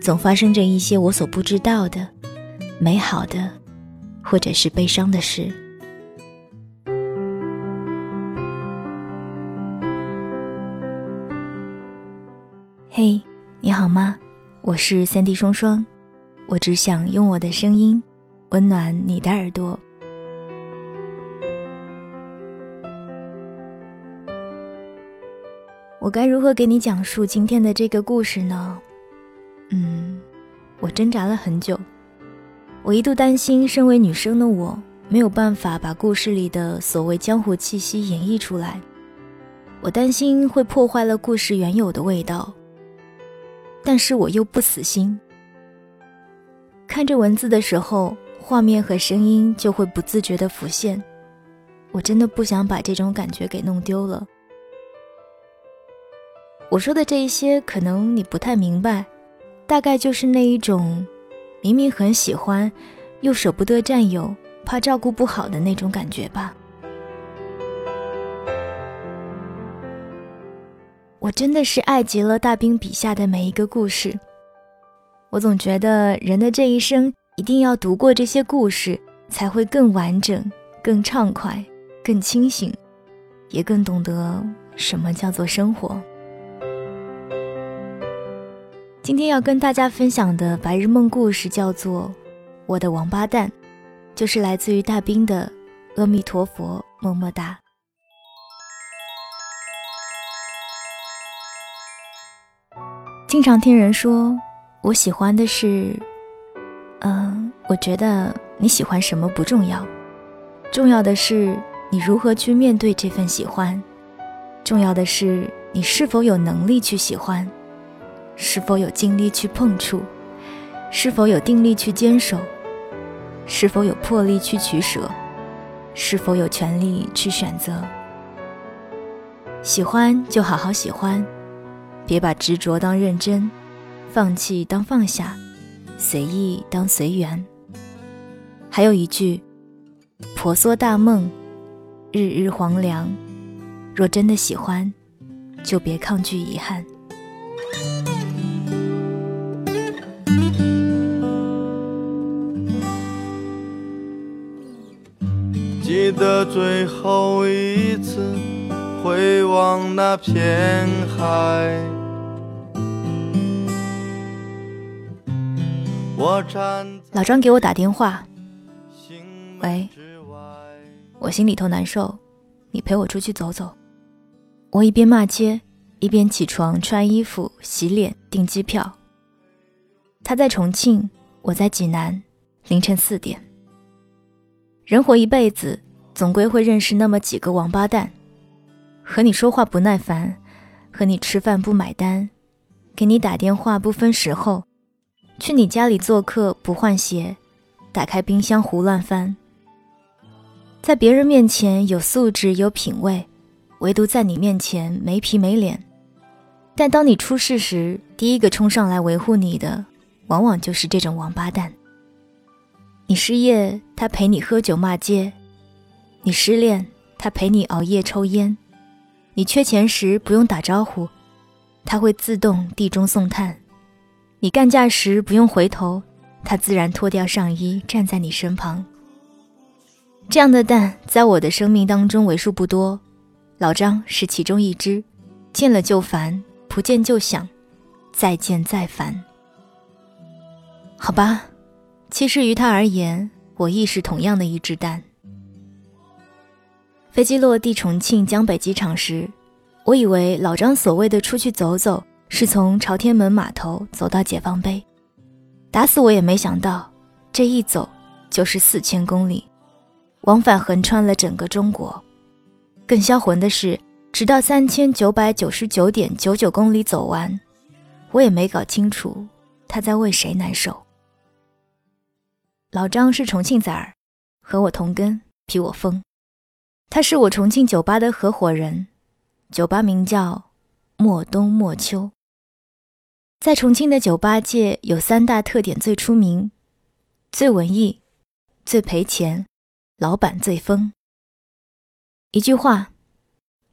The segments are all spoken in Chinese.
总发生着一些我所不知道的美好的，或者是悲伤的事。嘿，你好吗？我是三 D 双双，我只想用我的声音温暖你的耳朵。我该如何给你讲述今天的这个故事呢？嗯，我挣扎了很久。我一度担心，身为女生的我没有办法把故事里的所谓江湖气息演绎出来。我担心会破坏了故事原有的味道。但是我又不死心。看着文字的时候，画面和声音就会不自觉地浮现。我真的不想把这种感觉给弄丢了。我说的这一些，可能你不太明白。大概就是那一种，明明很喜欢，又舍不得占有，怕照顾不好的那种感觉吧。我真的是爱极了大兵笔下的每一个故事。我总觉得人的这一生一定要读过这些故事，才会更完整、更畅快、更清醒，也更懂得什么叫做生活。今天要跟大家分享的白日梦故事叫做《我的王八蛋》，就是来自于大兵的“阿弥陀佛，么么哒”。经常听人说，我喜欢的是……嗯，我觉得你喜欢什么不重要，重要的是你如何去面对这份喜欢，重要的是你是否有能力去喜欢。是否有精力去碰触？是否有定力去坚守？是否有魄力去取舍？是否有权利去选择？喜欢就好好喜欢，别把执着当认真，放弃当放下，随意当随缘。还有一句：婆娑大梦，日日黄粱。若真的喜欢，就别抗拒遗憾。记得最后一次回望那片海，老张给我打电话，喂，我心里头难受，你陪我出去走走。我一边骂街，一边起床穿衣服、洗脸、订机票。他在重庆，我在济南，凌晨四点。人活一辈子。总归会认识那么几个王八蛋，和你说话不耐烦，和你吃饭不买单，给你打电话不分时候，去你家里做客不换鞋，打开冰箱胡乱翻。在别人面前有素质有品味，唯独在你面前没皮没脸。但当你出事时，第一个冲上来维护你的，往往就是这种王八蛋。你失业，他陪你喝酒骂街。你失恋，他陪你熬夜抽烟；你缺钱时不用打招呼，他会自动递中送炭；你干架时不用回头，他自然脱掉上衣站在你身旁。这样的蛋在我的生命当中为数不多，老张是其中一只。见了就烦，不见就想，再见再烦。好吧，其实于他而言，我亦是同样的一只蛋。飞机落地重庆江北机场时，我以为老张所谓的出去走走，是从朝天门码头走到解放碑。打死我也没想到，这一走就是四千公里，往返横穿了整个中国。更销魂的是，直到三千九百九十九点九九公里走完，我也没搞清楚他在为谁难受。老张是重庆崽儿，和我同根，比我疯。他是我重庆酒吧的合伙人，酒吧名叫莫冬莫秋。在重庆的酒吧界有三大特点最出名：最文艺、最赔钱、老板最疯。一句话，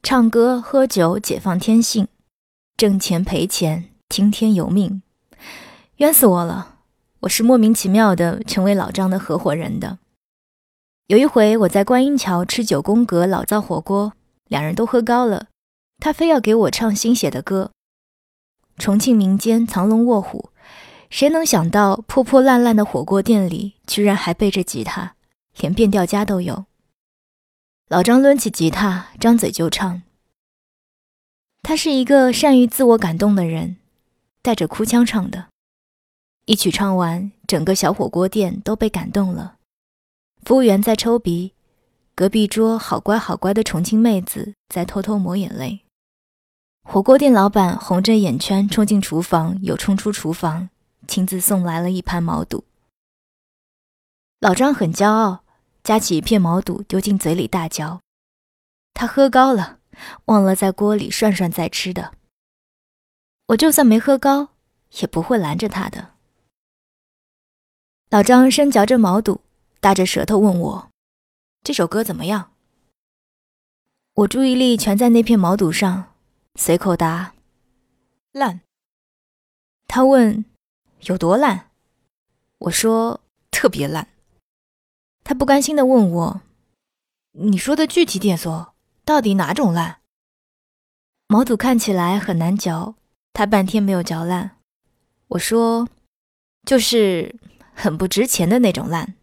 唱歌喝酒解放天性，挣钱赔钱听天由命。冤死我了！我是莫名其妙的成为老张的合伙人的。有一回我在观音桥吃九宫格老灶火锅，两人都喝高了，他非要给我唱新写的歌。重庆民间藏龙卧虎，谁能想到破破烂烂的火锅店里居然还背着吉他，连变调夹都有。老张抡起吉他，张嘴就唱。他是一个善于自我感动的人，带着哭腔唱的。一曲唱完，整个小火锅店都被感动了。服务员在抽鼻，隔壁桌好乖好乖的重庆妹子在偷偷抹眼泪。火锅店老板红着眼圈冲进厨房，又冲出厨房，亲自送来了一盘毛肚。老张很骄傲。夹起一片毛肚丢进嘴里大嚼，他喝高了，忘了在锅里涮涮再吃的。我就算没喝高，也不会拦着他的。老张深嚼着毛肚，大着舌头问我：“这首歌怎么样？”我注意力全在那片毛肚上，随口答：“烂。”他问：“有多烂？”我说：“特别烂。”他不甘心地问我：“你说的具体点说，到底哪种烂？”毛肚看起来很难嚼，他半天没有嚼烂。我说：“就是很不值钱的那种烂。”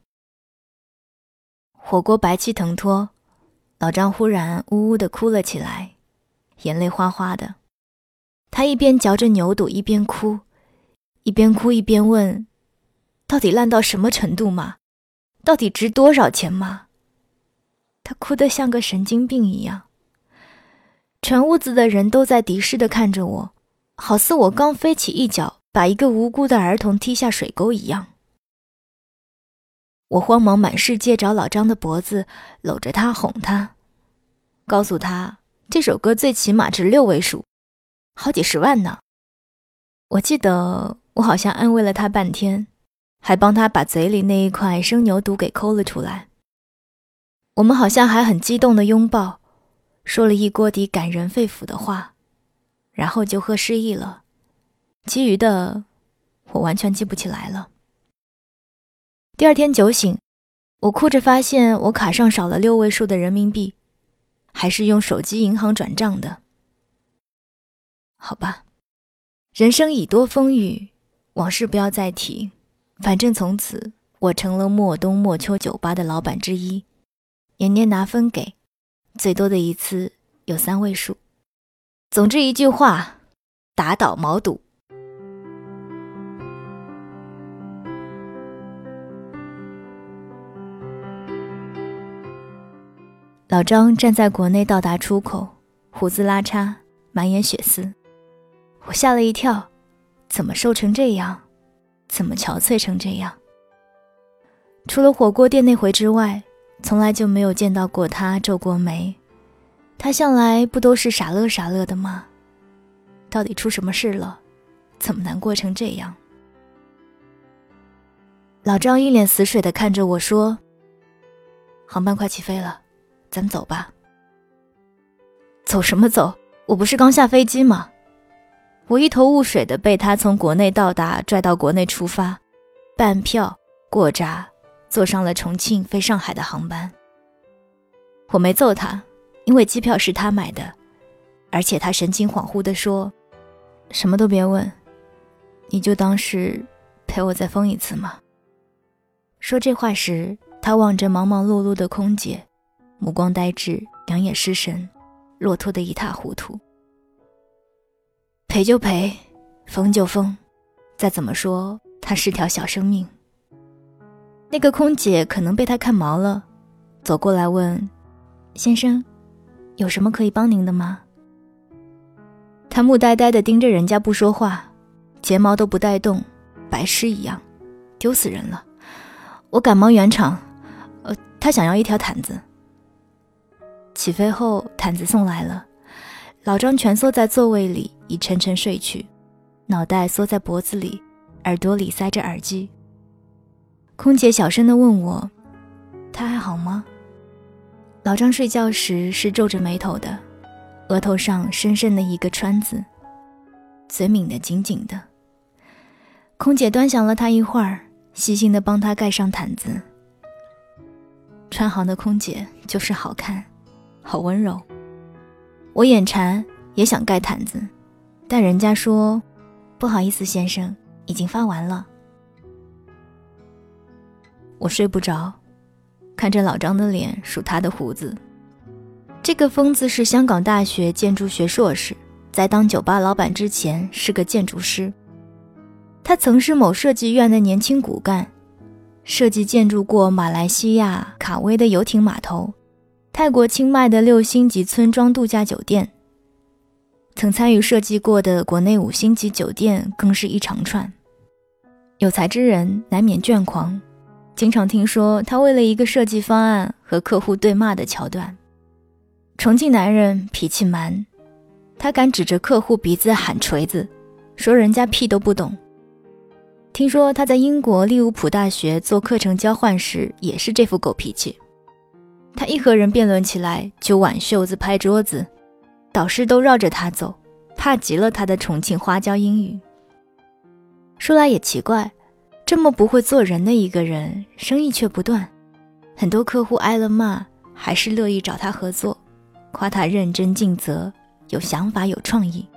火锅白气腾脱，老张忽然呜呜地哭了起来，眼泪哗哗的。他一边嚼着牛肚，一边哭，一边哭一边问：“到底烂到什么程度嘛？”到底值多少钱吗？他哭得像个神经病一样。全屋子的人都在敌视的看着我，好似我刚飞起一脚把一个无辜的儿童踢下水沟一样。我慌忙满世界找老张的脖子，搂着他哄他，告诉他这首歌最起码值六位数，好几十万呢。我记得我好像安慰了他半天。还帮他把嘴里那一块生牛肚给抠了出来。我们好像还很激动的拥抱，说了一锅底感人肺腑的话，然后就喝失忆了。其余的，我完全记不起来了。第二天酒醒，我哭着发现我卡上少了六位数的人民币，还是用手机银行转账的。好吧，人生已多风雨，往事不要再提。反正从此，我成了莫冬莫秋酒吧的老板之一，年年拿分给，最多的一次有三位数。总之一句话，打倒毛肚。老张站在国内到达出口，胡子拉碴，满眼血丝，我吓了一跳，怎么瘦成这样？怎么憔悴成这样？除了火锅店那回之外，从来就没有见到过他皱过眉。他向来不都是傻乐傻乐的吗？到底出什么事了？怎么难过成这样？老张一脸死水的看着我说：“航班快起飞了，咱走吧。”走什么走？我不是刚下飞机吗？我一头雾水的被他从国内到达拽到国内出发，办票过闸，坐上了重庆飞上海的航班。我没揍他，因为机票是他买的，而且他神情恍惚的说：“什么都别问，你就当是陪我再疯一次嘛。”说这话时，他望着忙忙碌碌的空姐，目光呆滞，两眼失神，落脱得一塌糊涂。赔就赔，疯就疯，再怎么说，他是条小生命。那个空姐可能被他看毛了，走过来问：“先生，有什么可以帮您的吗？”他木呆呆地盯着人家不说话，睫毛都不带动，白痴一样，丢死人了。我赶忙圆场，呃，他想要一条毯子。起飞后，毯子送来了。老张蜷缩在座位里，已沉沉睡去，脑袋缩在脖子里，耳朵里塞着耳机。空姐小声地问我：“他还好吗？”老张睡觉时是皱着眉头的，额头上深深的一个川字，嘴抿得紧紧的。空姐端详了他一会儿。细心的帮他盖上毯子。川航的空姐就是好看，好温柔。我眼馋，也想盖毯子，但人家说：“不好意思，先生，已经发完了。”我睡不着，看着老张的脸，数他的胡子。这个疯子是香港大学建筑学硕士，在当酒吧老板之前是个建筑师。他曾是某设计院的年轻骨干，设计建筑过马来西亚卡威的游艇码头，泰国清迈的六星级村庄度假酒店，曾参与设计过的国内五星级酒店更是一长串。有才之人难免倦狂，经常听说他为了一个设计方案和客户对骂的桥段。重庆男人脾气蛮，他敢指着客户鼻子喊锤子，说人家屁都不懂。听说他在英国利物浦大学做课程交换时也是这副狗脾气。他一和人辩论起来就挽袖子拍桌子，导师都绕着他走，怕极了他的重庆花椒英语。说来也奇怪，这么不会做人的一个人，生意却不断，很多客户挨了骂还是乐意找他合作，夸他认真尽责、有想法、有创意。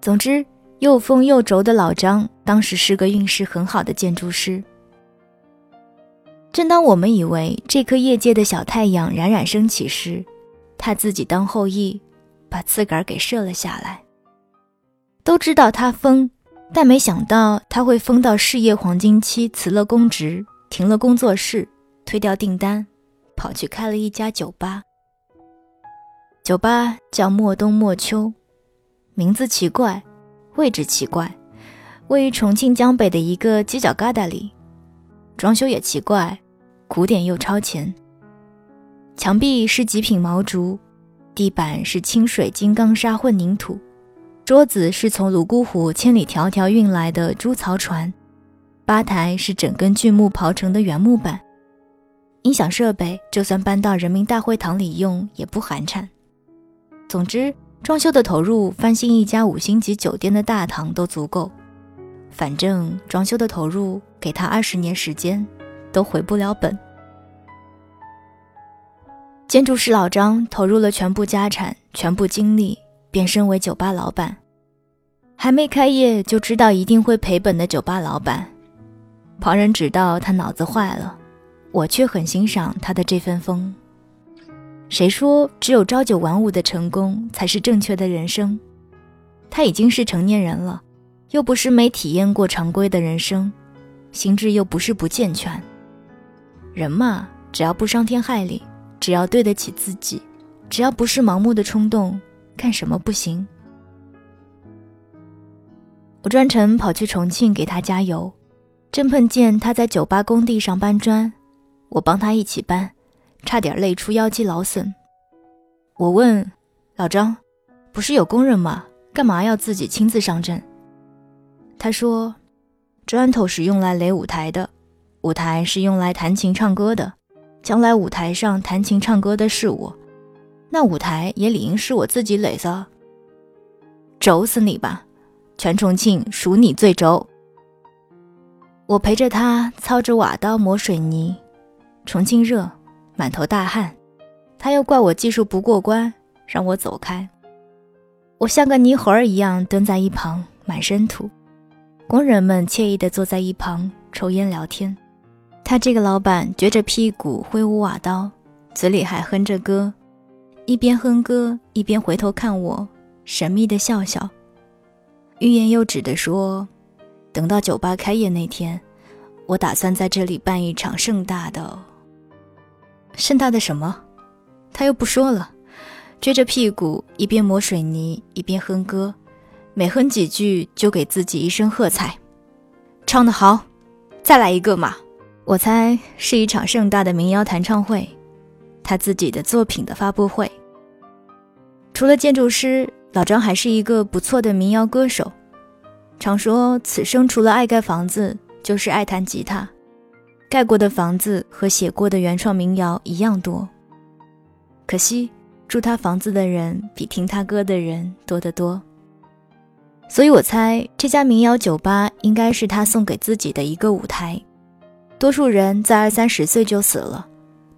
总之。又疯又轴的老张，当时是个运势很好的建筑师。正当我们以为这颗业界的小太阳冉冉升起时，他自己当后羿，把自个儿给射了下来。都知道他疯，但没想到他会疯到事业黄金期，辞了公职，停了工作室，推掉订单，跑去开了一家酒吧。酒吧叫莫冬莫秋，名字奇怪。位置奇怪，位于重庆江北的一个犄角旮旯里，装修也奇怪，古典又超前。墙壁是极品毛竹，地板是清水金刚砂混凝土，桌子是从泸沽湖千里迢迢运来的猪槽船，吧台是整根巨木刨成的原木板，音响设备就算搬到人民大会堂里用也不寒碜。总之。装修的投入，翻新一家五星级酒店的大堂都足够。反正装修的投入，给他二十年时间，都回不了本。建筑师老张投入了全部家产、全部精力，变身为酒吧老板。还没开业就知道一定会赔本的酒吧老板，旁人只道他脑子坏了，我却很欣赏他的这份疯。谁说只有朝九晚五的成功才是正确的人生？他已经是成年人了，又不是没体验过常规的人生，心智又不是不健全。人嘛，只要不伤天害理，只要对得起自己，只要不是盲目的冲动，干什么不行？我专程跑去重庆给他加油，正碰见他在酒吧工地上搬砖，我帮他一起搬。差点累出腰肌劳损。我问老张：“不是有工人吗？干嘛要自己亲自上阵？”他说：“砖头是用来垒舞台的，舞台是用来弹琴唱歌的。将来舞台上弹琴唱歌的是我，那舞台也理应是我自己垒的。轴死你吧！全重庆数你最轴。”我陪着他操着瓦刀磨水泥，重庆热。满头大汗，他又怪我技术不过关，让我走开。我像个泥猴儿一样蹲在一旁，满身土。工人们惬意地坐在一旁抽烟聊天，他这个老板撅着屁股挥舞瓦刀，嘴里还哼着歌，一边哼歌一边回头看我，神秘的笑笑，欲言又止的说：“等到酒吧开业那天，我打算在这里办一场盛大的。盛大的什么？他又不说了，撅着屁股一边抹水泥一边哼歌，每哼几句就给自己一声喝彩，唱得好，再来一个嘛！我猜是一场盛大的民谣弹唱会，他自己的作品的发布会。除了建筑师，老张还是一个不错的民谣歌手，常说此生除了爱盖房子，就是爱弹吉他。盖过的房子和写过的原创民谣一样多，可惜住他房子的人比听他歌的人多得多。所以我猜这家民谣酒吧应该是他送给自己的一个舞台。多数人在二三十岁就死了，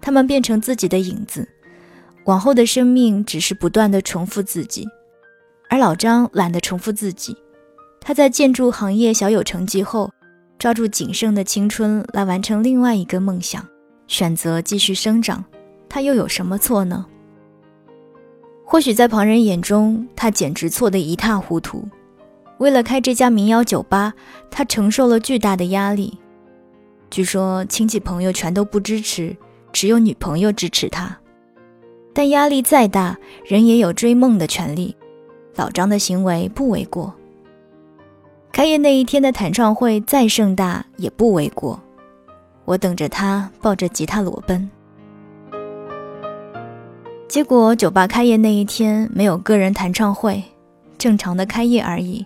他们变成自己的影子，往后的生命只是不断的重复自己。而老张懒得重复自己，他在建筑行业小有成绩后。抓住仅剩的青春来完成另外一个梦想，选择继续生长，他又有什么错呢？或许在旁人眼中，他简直错得一塌糊涂。为了开这家民谣酒吧，他承受了巨大的压力。据说亲戚朋友全都不支持，只有女朋友支持他。但压力再大，人也有追梦的权利。老张的行为不为过。开业那一天的弹唱会再盛大也不为过。我等着他抱着吉他裸奔。结果酒吧开业那一天没有个人弹唱会，正常的开业而已，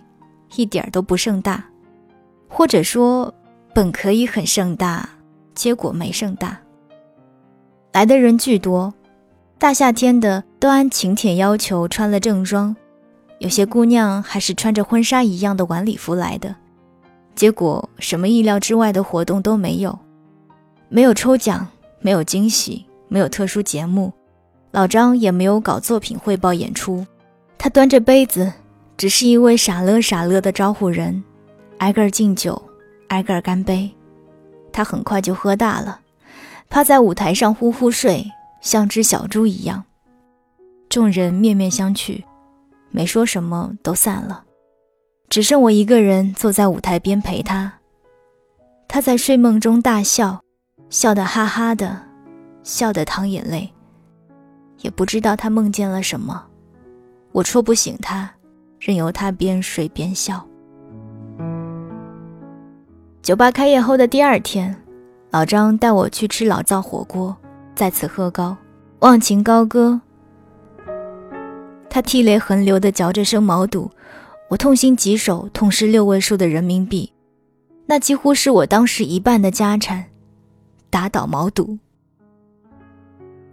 一点都不盛大。或者说，本可以很盛大，结果没盛大。来的人巨多，大夏天的都按请帖要求穿了正装。有些姑娘还是穿着婚纱一样的晚礼服来的，结果什么意料之外的活动都没有，没有抽奖，没有惊喜，没有特殊节目，老张也没有搞作品汇报演出，他端着杯子，只是一位傻乐傻乐的招呼人，挨个敬酒，挨个干杯，他很快就喝大了，趴在舞台上呼呼睡，像只小猪一样，众人面面相觑。没说什么，都散了，只剩我一个人坐在舞台边陪他。他在睡梦中大笑，笑得哈哈的，笑得淌眼泪。也不知道他梦见了什么，我戳不醒他，任由他边睡边笑。酒吧开业后的第二天，老张带我去吃老灶火锅，再次喝高，忘情高歌。他涕泪横流地嚼着生毛肚，我痛心疾首，痛失六位数的人民币，那几乎是我当时一半的家产。打倒毛肚。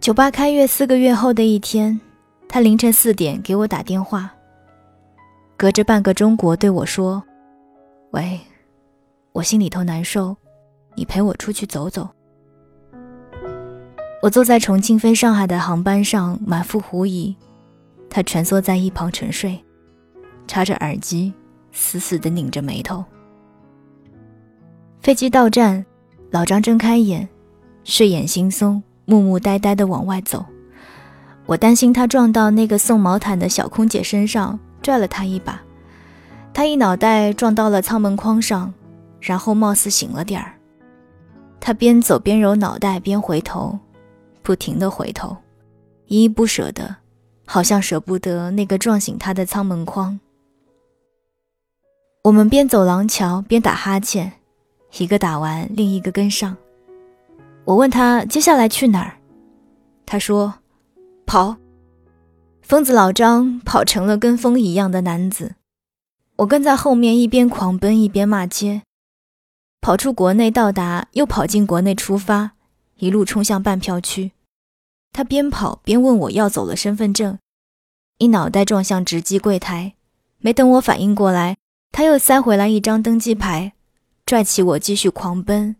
酒吧开业四个月后的一天，他凌晨四点给我打电话，隔着半个中国对我说：“喂，我心里头难受，你陪我出去走走。”我坐在重庆飞上海的航班上，满腹狐疑。他蜷缩在一旁沉睡，插着耳机，死死地拧着眉头。飞机到站，老张睁开眼，睡眼惺忪，木木呆呆地往外走。我担心他撞到那个送毛毯的小空姐身上，拽了他一把。他一脑袋撞到了舱门框上，然后貌似醒了点儿。他边走边揉脑袋，边回头，不停的回头，依依不舍的。好像舍不得那个撞醒他的舱门框。我们边走廊桥边打哈欠，一个打完，另一个跟上。我问他接下来去哪儿，他说：“跑。”疯子老张跑成了跟风一样的男子，我跟在后面，一边狂奔一边骂街，跑出国内到达，又跑进国内出发，一路冲向半票区。他边跑边问我要走了身份证。一脑袋撞向值机柜台，没等我反应过来，他又塞回来一张登机牌，拽起我继续狂奔。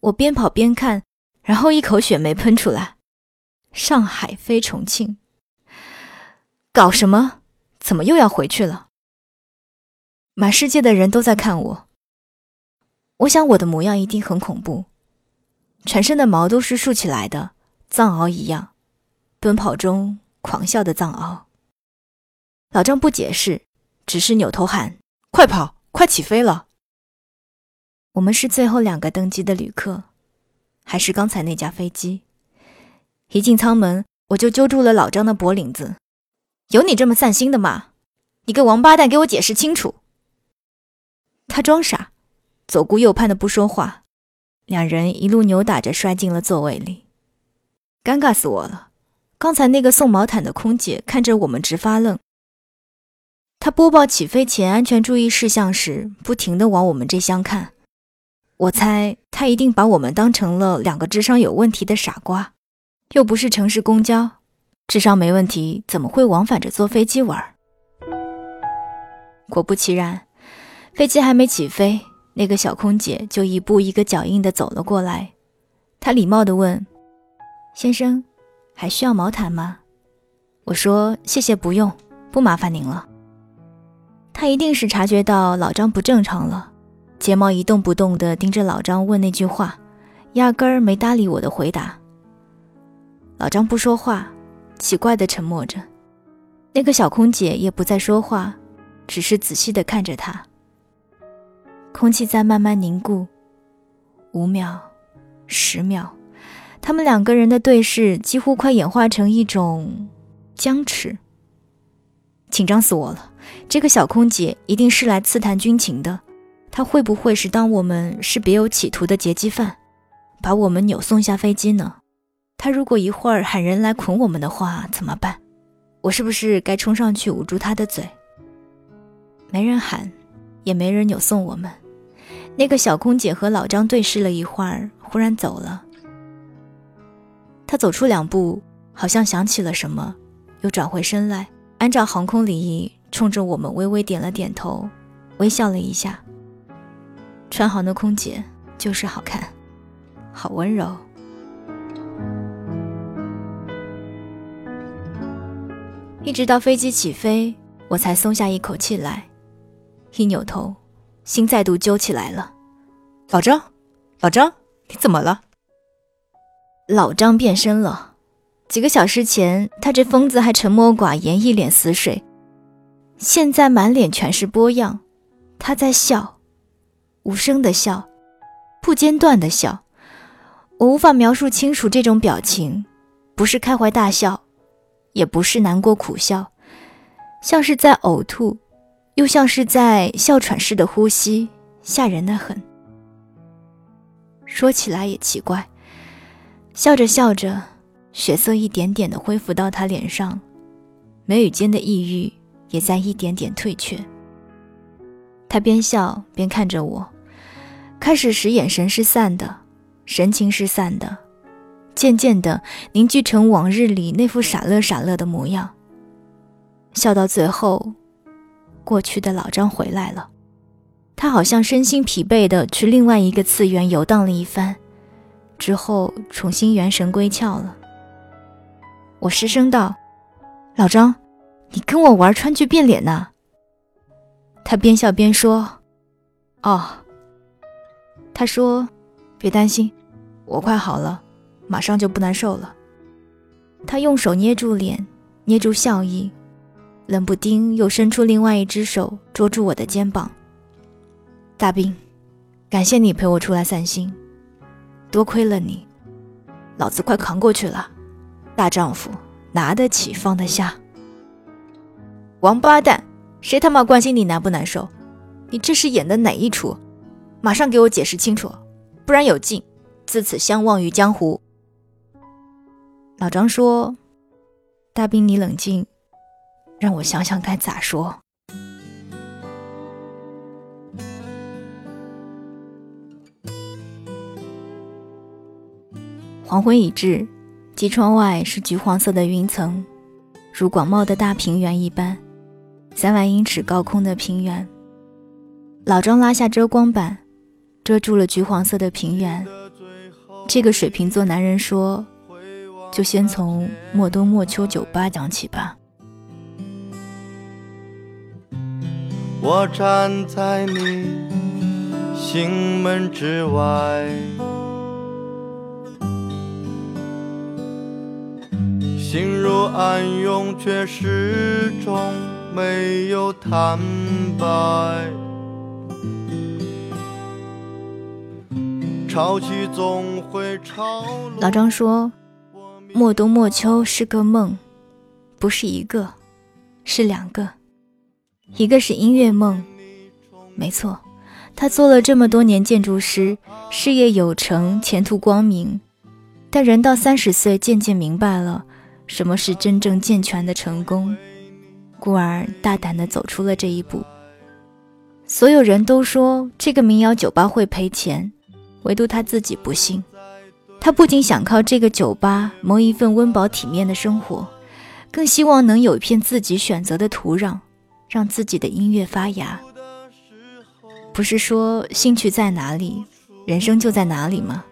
我边跑边看，然后一口血没喷出来。上海飞重庆，搞什么？怎么又要回去了？满世界的人都在看我，我想我的模样一定很恐怖。全身的毛都是竖起来的，藏獒一样，奔跑中狂笑的藏獒。老张不解释，只是扭头喊：“快跑，快起飞了！”我们是最后两个登机的旅客，还是刚才那架飞机？一进舱门，我就揪住了老张的脖领子：“有你这么散心的吗？你个王八蛋，给我解释清楚！”他装傻，左顾右盼的不说话，两人一路扭打着摔进了座位里，尴尬死我了。刚才那个送毛毯的空姐看着我们直发愣。她播报起飞前安全注意事项时，不停的往我们这厢看。我猜他一定把我们当成了两个智商有问题的傻瓜，又不是城市公交，智商没问题怎么会往返着坐飞机玩？果不其然，飞机还没起飞，那个小空姐就一步一个脚印的走了过来。她礼貌的问：“先生，还需要毛毯吗？”我说：“谢谢，不用，不麻烦您了。”她一定是察觉到老张不正常了。睫毛一动不动地盯着老张问那句话，压根儿没搭理我的回答。老张不说话，奇怪地沉默着。那个小空姐也不再说话，只是仔细地看着他。空气在慢慢凝固，五秒，十秒，他们两个人的对视几乎快演化成一种僵持。紧张死我了！这个小空姐一定是来刺探军情的。她会不会是当我们是别有企图的劫机犯，把我们扭送下飞机呢？他如果一会儿喊人来捆我们的话，怎么办？我是不是该冲上去捂住他的嘴？没人喊，也没人扭送我们。那个小空姐和老张对视了一会儿，忽然走了。他走出两步，好像想起了什么，又转回身来，按照航空礼仪，冲着我们微微点了点头，微笑了一下。川航的空姐就是好看，好温柔。一直到飞机起飞，我才松下一口气来。一扭头，心再度揪起来了。老张，老张，你怎么了？老张变身了。几个小时前，他这疯子还沉默寡言，一脸死水，现在满脸全是波样。他在笑。无声的笑，不间断的笑，我无法描述清楚这种表情，不是开怀大笑，也不是难过苦笑，像是在呕吐，又像是在哮喘似的呼吸，吓人的很。说起来也奇怪，笑着笑着，血色一点点的恢复到他脸上，眉宇间的抑郁也在一点点退却。他边笑边看着我。开始时眼神是散的，神情是散的，渐渐的凝聚成往日里那副傻乐傻乐的模样。笑到最后，过去的老张回来了，他好像身心疲惫的去另外一个次元游荡了一番，之后重新元神归窍了。我失声道：“老张，你跟我玩川剧变脸呢？”他边笑边说：“哦。”他说：“别担心，我快好了，马上就不难受了。”他用手捏住脸，捏住笑意，冷不丁又伸出另外一只手捉住我的肩膀。大兵，感谢你陪我出来散心，多亏了你，老子快扛过去了。大丈夫拿得起放得下。王八蛋，谁他妈关心你难不难受？你这是演的哪一出？马上给我解释清楚，不然有劲，自此相忘于江湖。老张说：“大兵，你冷静，让我想想该咋说。”黄昏已至，机窗外是橘黄色的云层，如广袤的大平原一般，三万英尺高空的平原。老张拉下遮光板。遮住了橘黄色的平原。这个水瓶座男人说：“就先从莫冬莫秋酒吧讲起吧。”我站在你心门之外，心如暗涌，却始终没有坦白。潮起总会潮落。老张说：“莫冬莫秋是个梦，不是一个，是两个。”一个是音乐梦，没错，他做了这么多年建筑师，事业有成，前途光明。但人到三十岁，渐渐明白了什么是真正健全的成功，故而大胆地走出了这一步。所有人都说这个民谣酒吧会赔钱。”唯独他自己不信，他不仅想靠这个酒吧谋一份温饱体面的生活，更希望能有一片自己选择的土壤，让自己的音乐发芽。不是说兴趣在哪里，人生就在哪里吗？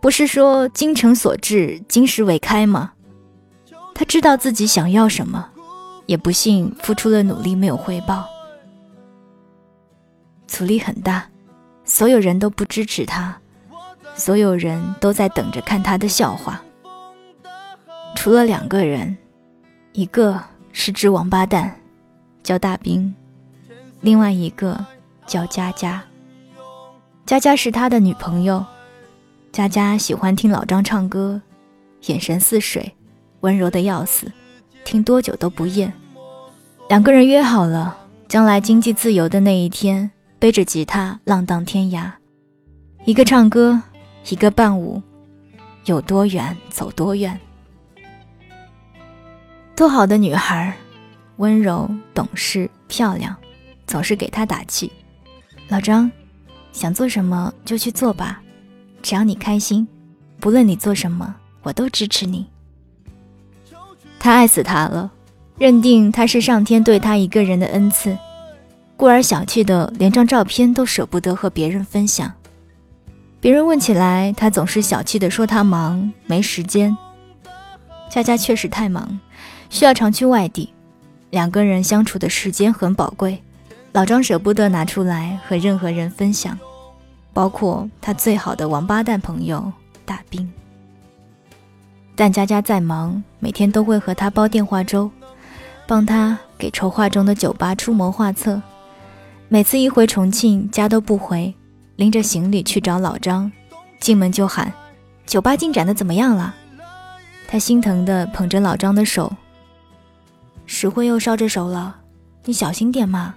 不是说精诚所至，金石为开吗？他知道自己想要什么，也不信付出了努力没有回报，阻力很大。所有人都不支持他，所有人都在等着看他的笑话。除了两个人，一个是只王八蛋，叫大兵；另外一个叫佳佳。佳佳是他的女朋友。佳佳喜欢听老张唱歌，眼神似水，温柔的要死，听多久都不厌。两个人约好了，将来经济自由的那一天。背着吉他浪荡天涯，一个唱歌，一个伴舞，有多远走多远。多好的女孩，温柔懂事漂亮，总是给他打气。老张，想做什么就去做吧，只要你开心，不论你做什么，我都支持你。他爱死他了，认定他是上天对他一个人的恩赐。故而小气的，连张照片都舍不得和别人分享。别人问起来，他总是小气的说他忙没时间。佳佳确实太忙，需要常去外地，两个人相处的时间很宝贵。老张舍不得拿出来和任何人分享，包括他最好的王八蛋朋友大兵。但佳佳再忙，每天都会和他煲电话粥，帮他给筹划中的酒吧出谋划策。每次一回重庆，家都不回，拎着行李去找老张，进门就喊：“酒吧进展的怎么样了？”他心疼地捧着老张的手：“石灰又烧着手了，你小心点嘛。”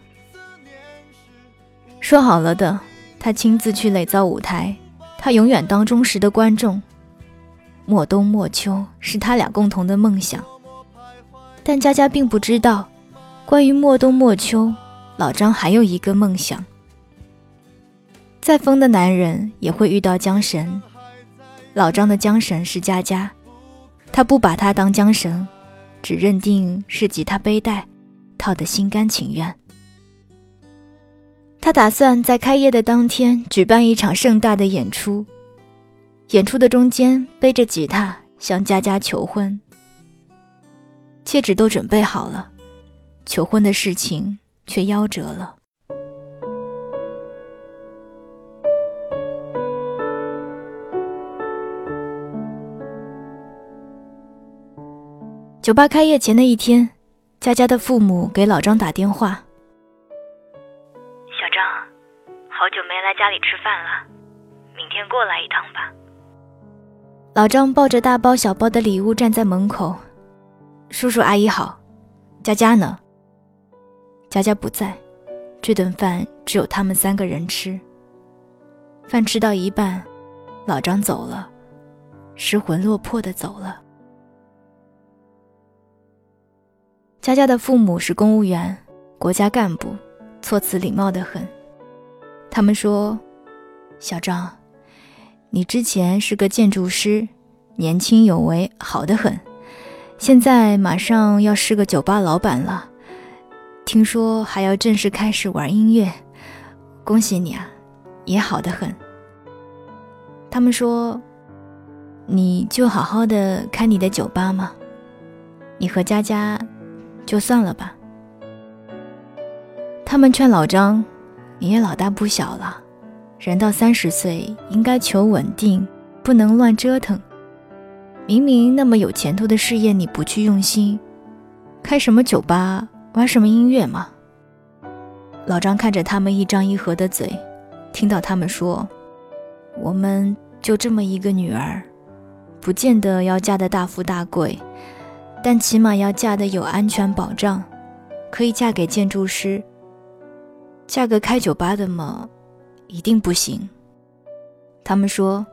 说好了的，他亲自去垒造舞台，他永远当忠实的观众。莫冬莫秋是他俩共同的梦想，但佳佳并不知道，关于莫冬莫秋。老张还有一个梦想，再疯的男人也会遇到缰绳。老张的缰绳是佳佳，他不把她当缰绳，只认定是吉他背带，套得心甘情愿。他打算在开业的当天举办一场盛大的演出，演出的中间背着吉他向佳佳求婚，戒指都准备好了，求婚的事情。却夭折了。酒吧开业前的一天，佳佳的父母给老张打电话：“小张，好久没来家里吃饭了，明天过来一趟吧。”老张抱着大包小包的礼物站在门口：“叔叔阿姨好，佳佳呢？”佳佳不在，这顿饭只有他们三个人吃。饭吃到一半，老张走了，失魂落魄的走了。佳佳的父母是公务员，国家干部，措辞礼貌的很。他们说：“小张，你之前是个建筑师，年轻有为，好的很。现在马上要是个酒吧老板了。”听说还要正式开始玩音乐，恭喜你啊，也好的很。他们说，你就好好的开你的酒吧嘛，你和佳佳就算了吧。他们劝老张，你也老大不小了，人到三十岁应该求稳定，不能乱折腾。明明那么有前途的事业，你不去用心，开什么酒吧，玩什么音乐嘛？老张看着他们一张一合的嘴，听到他们说：“我们就这么一个女儿，不见得要嫁得大富大贵，但起码要嫁得有安全保障，可以嫁给建筑师。嫁个开酒吧的嘛，一定不行。”他们说：“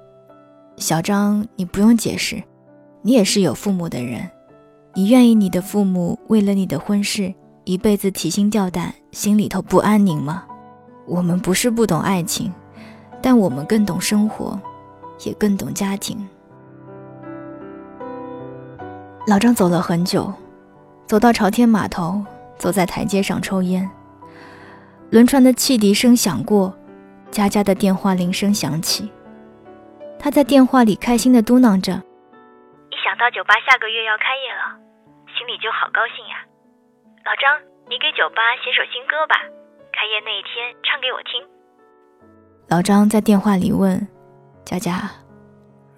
小张，你不用解释。”你也是有父母的人，你愿意你的父母为了你的婚事一辈子提心吊胆、心里头不安宁吗？我们不是不懂爱情，但我们更懂生活，也更懂家庭。老张走了很久，走到朝天码头，走在台阶上抽烟。轮船的汽笛声响过，佳佳的电话铃声响起，他在电话里开心地嘟囔着。一想到酒吧下个月要开业了，心里就好高兴呀。老张，你给酒吧写首新歌吧，开业那一天唱给我听。老张在电话里问佳佳：“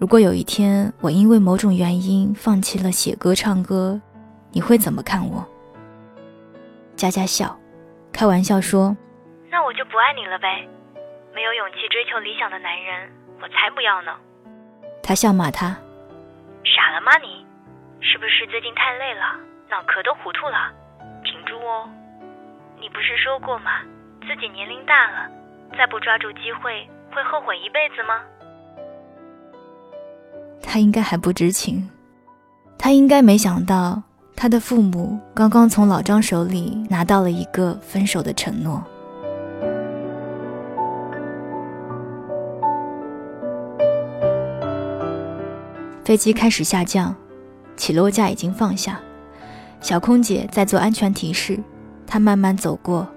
如果有一天我因为某种原因放弃了写歌唱歌，你会怎么看我？”佳佳笑，开玩笑说：“那我就不爱你了呗。没有勇气追求理想的男人，我才不要呢。”他笑骂他。傻了吗你？是不是最近太累了，脑壳都糊涂了？挺住哦！你不是说过吗？自己年龄大了，再不抓住机会，会后悔一辈子吗？他应该还不知情，他应该没想到，他的父母刚刚从老张手里拿到了一个分手的承诺。飞机开始下降，起落架已经放下，小空姐在做安全提示。她慢慢走过，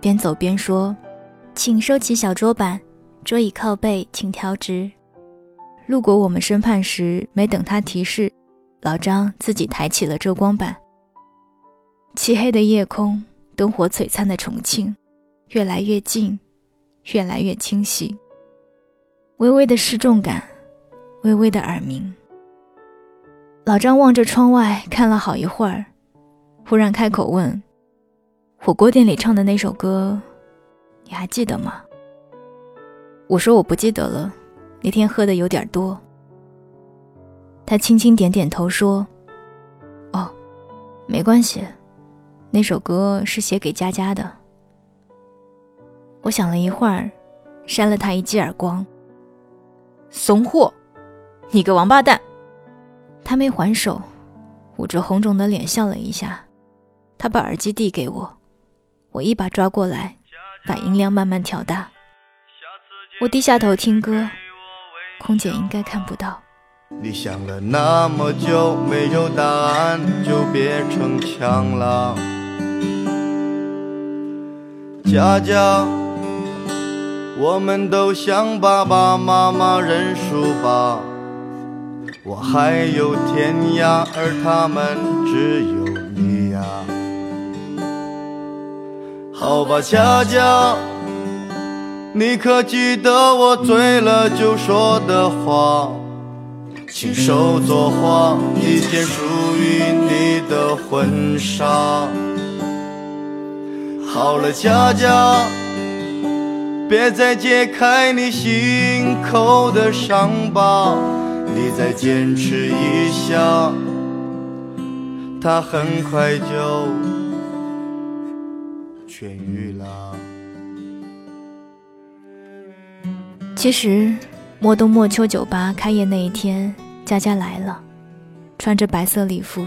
边走边说：“请收起小桌板，桌椅靠背，请调直。”路过我们身畔时，没等他提示，老张自己抬起了遮光板。漆黑的夜空，灯火璀璨的重庆，越来越近，越来越清晰。微微的失重感，微微的耳鸣。老张望着窗外看了好一会儿，忽然开口问：“火锅店里唱的那首歌，你还记得吗？”我说：“我不记得了，那天喝的有点多。”他轻轻点点头说：“哦，没关系，那首歌是写给佳佳的。”我想了一会儿，扇了他一记耳光：“怂货，你个王八蛋！”他没还手，捂着红肿的脸笑了一下。他把耳机递给我，我一把抓过来，把音量慢慢调大。我低下头听歌，空姐应该看不到。你想了那么久没有答案，就别逞强了。佳佳，我们都向爸爸妈妈认输吧。我还有天涯，而他们只有你呀。好吧，佳佳，你可记得我醉了就说的话？亲手作画一件属于你的婚纱。好了，佳佳，别再揭开你心口的伤疤。你再坚持一下，它很快就其实，莫冬莫秋酒吧开业那一天，佳佳来了，穿着白色礼服，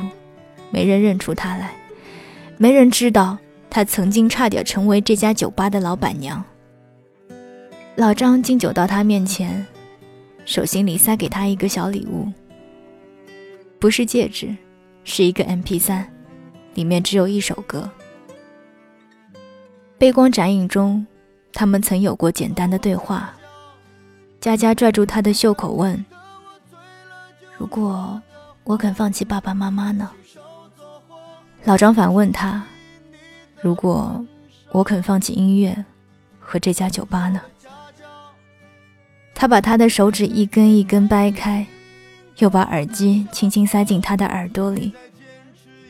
没人认出她来，没人知道她曾经差点成为这家酒吧的老板娘。老张敬酒到她面前。手心里塞给他一个小礼物，不是戒指，是一个 MP3，里面只有一首歌。背光展影中，他们曾有过简单的对话。佳佳拽住他的袖口问：“如果我肯放弃爸爸妈妈呢？”老张反问他：“如果我肯放弃音乐和这家酒吧呢？”他把他的手指一根一根掰开，又把耳机轻轻塞进他的耳朵里。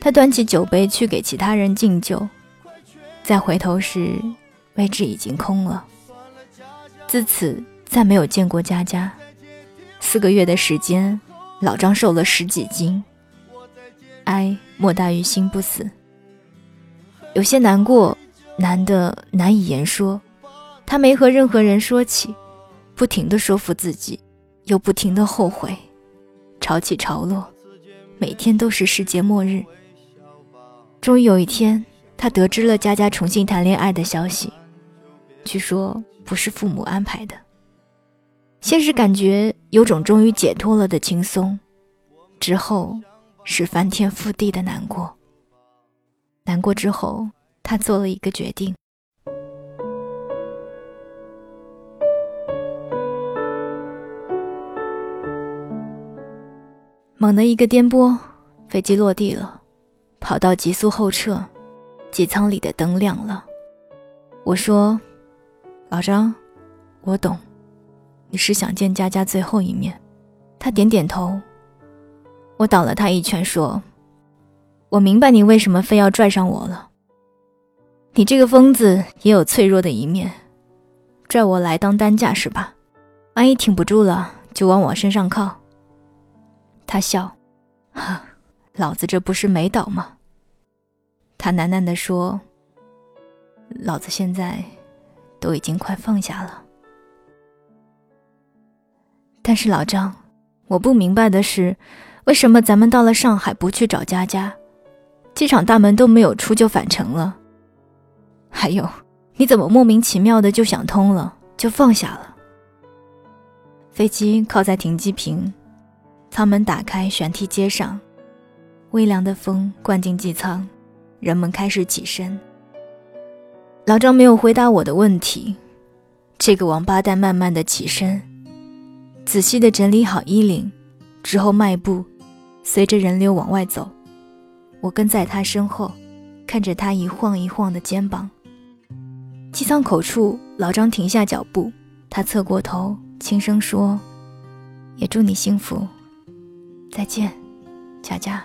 他端起酒杯去给其他人敬酒，再回头时，位置已经空了。自此，再没有见过佳佳。四个月的时间，老张瘦了十几斤。哀莫大于心不死。有些难过，难的难以言说。他没和任何人说起，不停的说服自己，又不停的后悔。潮起潮落，每天都是世界末日。终于有一天，他得知了佳佳重新谈恋爱的消息，据说不是父母安排的。先是感觉有种终于解脱了的轻松，之后是翻天覆地的难过。难过之后，他做了一个决定。猛的一个颠簸，飞机落地了，跑道急速后撤，机舱里的灯亮了。我说：“老张，我懂，你是想见佳佳最后一面。”他点点头。我倒了他一拳，说：“我明白你为什么非要拽上我了。你这个疯子也有脆弱的一面，拽我来当担架是吧？万一挺不住了，就往我身上靠。”他笑，哈，老子这不是没倒吗？他喃喃地说：“老子现在都已经快放下了。”但是老张，我不明白的是，为什么咱们到了上海不去找佳佳，机场大门都没有出就返程了？还有，你怎么莫名其妙的就想通了，就放下了？飞机靠在停机坪。舱门打开，悬梯接上，微凉的风灌进机舱，人们开始起身。老张没有回答我的问题。这个王八蛋慢慢的起身，仔细的整理好衣领，之后迈步，随着人流往外走。我跟在他身后，看着他一晃一晃的肩膀。机舱口处，老张停下脚步，他侧过头，轻声说：“也祝你幸福。”再见，佳佳。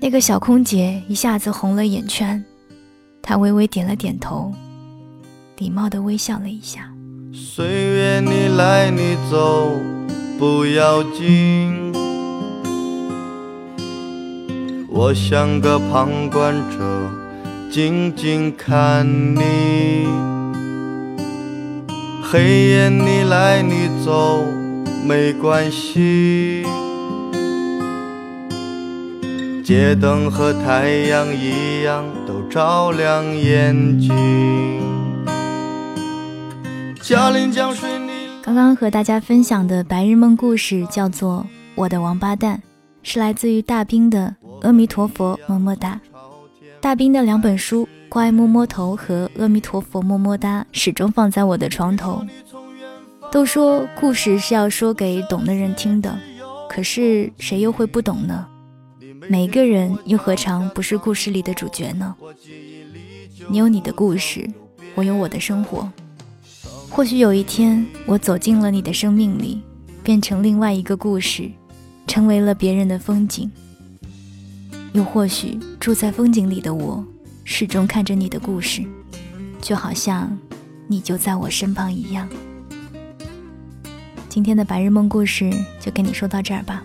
那个小空姐一下子红了眼圈，她微微点了点头，礼貌的微笑了一下。岁月你来你走不要紧，我像个旁观者，静静看你。黑夜你来你走没关系。街灯和太阳一样，都照亮眼睛。刚刚和大家分享的白日梦故事叫做《我的王八蛋》，是来自于大兵的《阿弥陀佛么么哒》。大兵的两本书《乖摸摸头》和《阿弥陀佛么么哒》始终放在我的床头。都说故事是要说给懂的人听的，可是谁又会不懂呢？每个人又何尝不是故事里的主角呢？你有你的故事，我有我的生活。或许有一天，我走进了你的生命里，变成另外一个故事，成为了别人的风景。又或许，住在风景里的我，始终看着你的故事，就好像你就在我身旁一样。今天的白日梦故事就跟你说到这儿吧。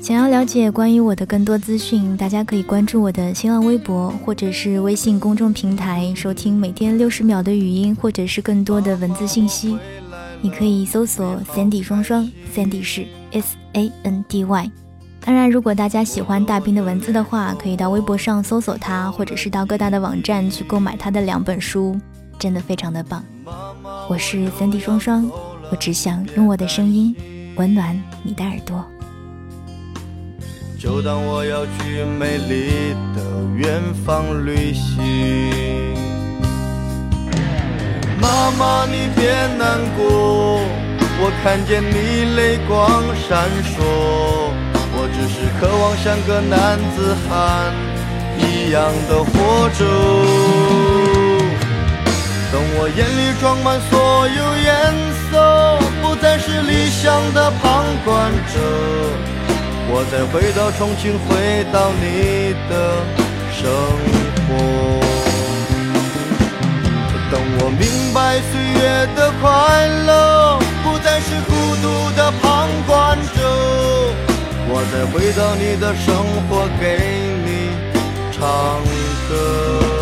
想要了解关于我的更多资讯，大家可以关注我的新浪微博或者是微信公众平台，收听每天六十秒的语音或者是更多的文字信息。你可以搜索 Sandy 双双，Sandy 是 S A N D Y。当然，如果大家喜欢大兵的文字的话，可以到微博上搜索他，或者是到各大的网站去购买他的两本书，真的非常的棒。我是 Sandy 双双，我只想用我的声音温暖你的耳朵。就当我要去美丽的远方旅行。妈妈，你别难过，我看见你泪光闪烁。我只是渴望像个男子汉一样的活着。等我眼里装满所有颜色，不再是理想的旁观者。我再回到重庆，回到你的生活。等我明白岁月的快乐，不再是孤独的旁观者，我再回到你的生活，给你唱歌。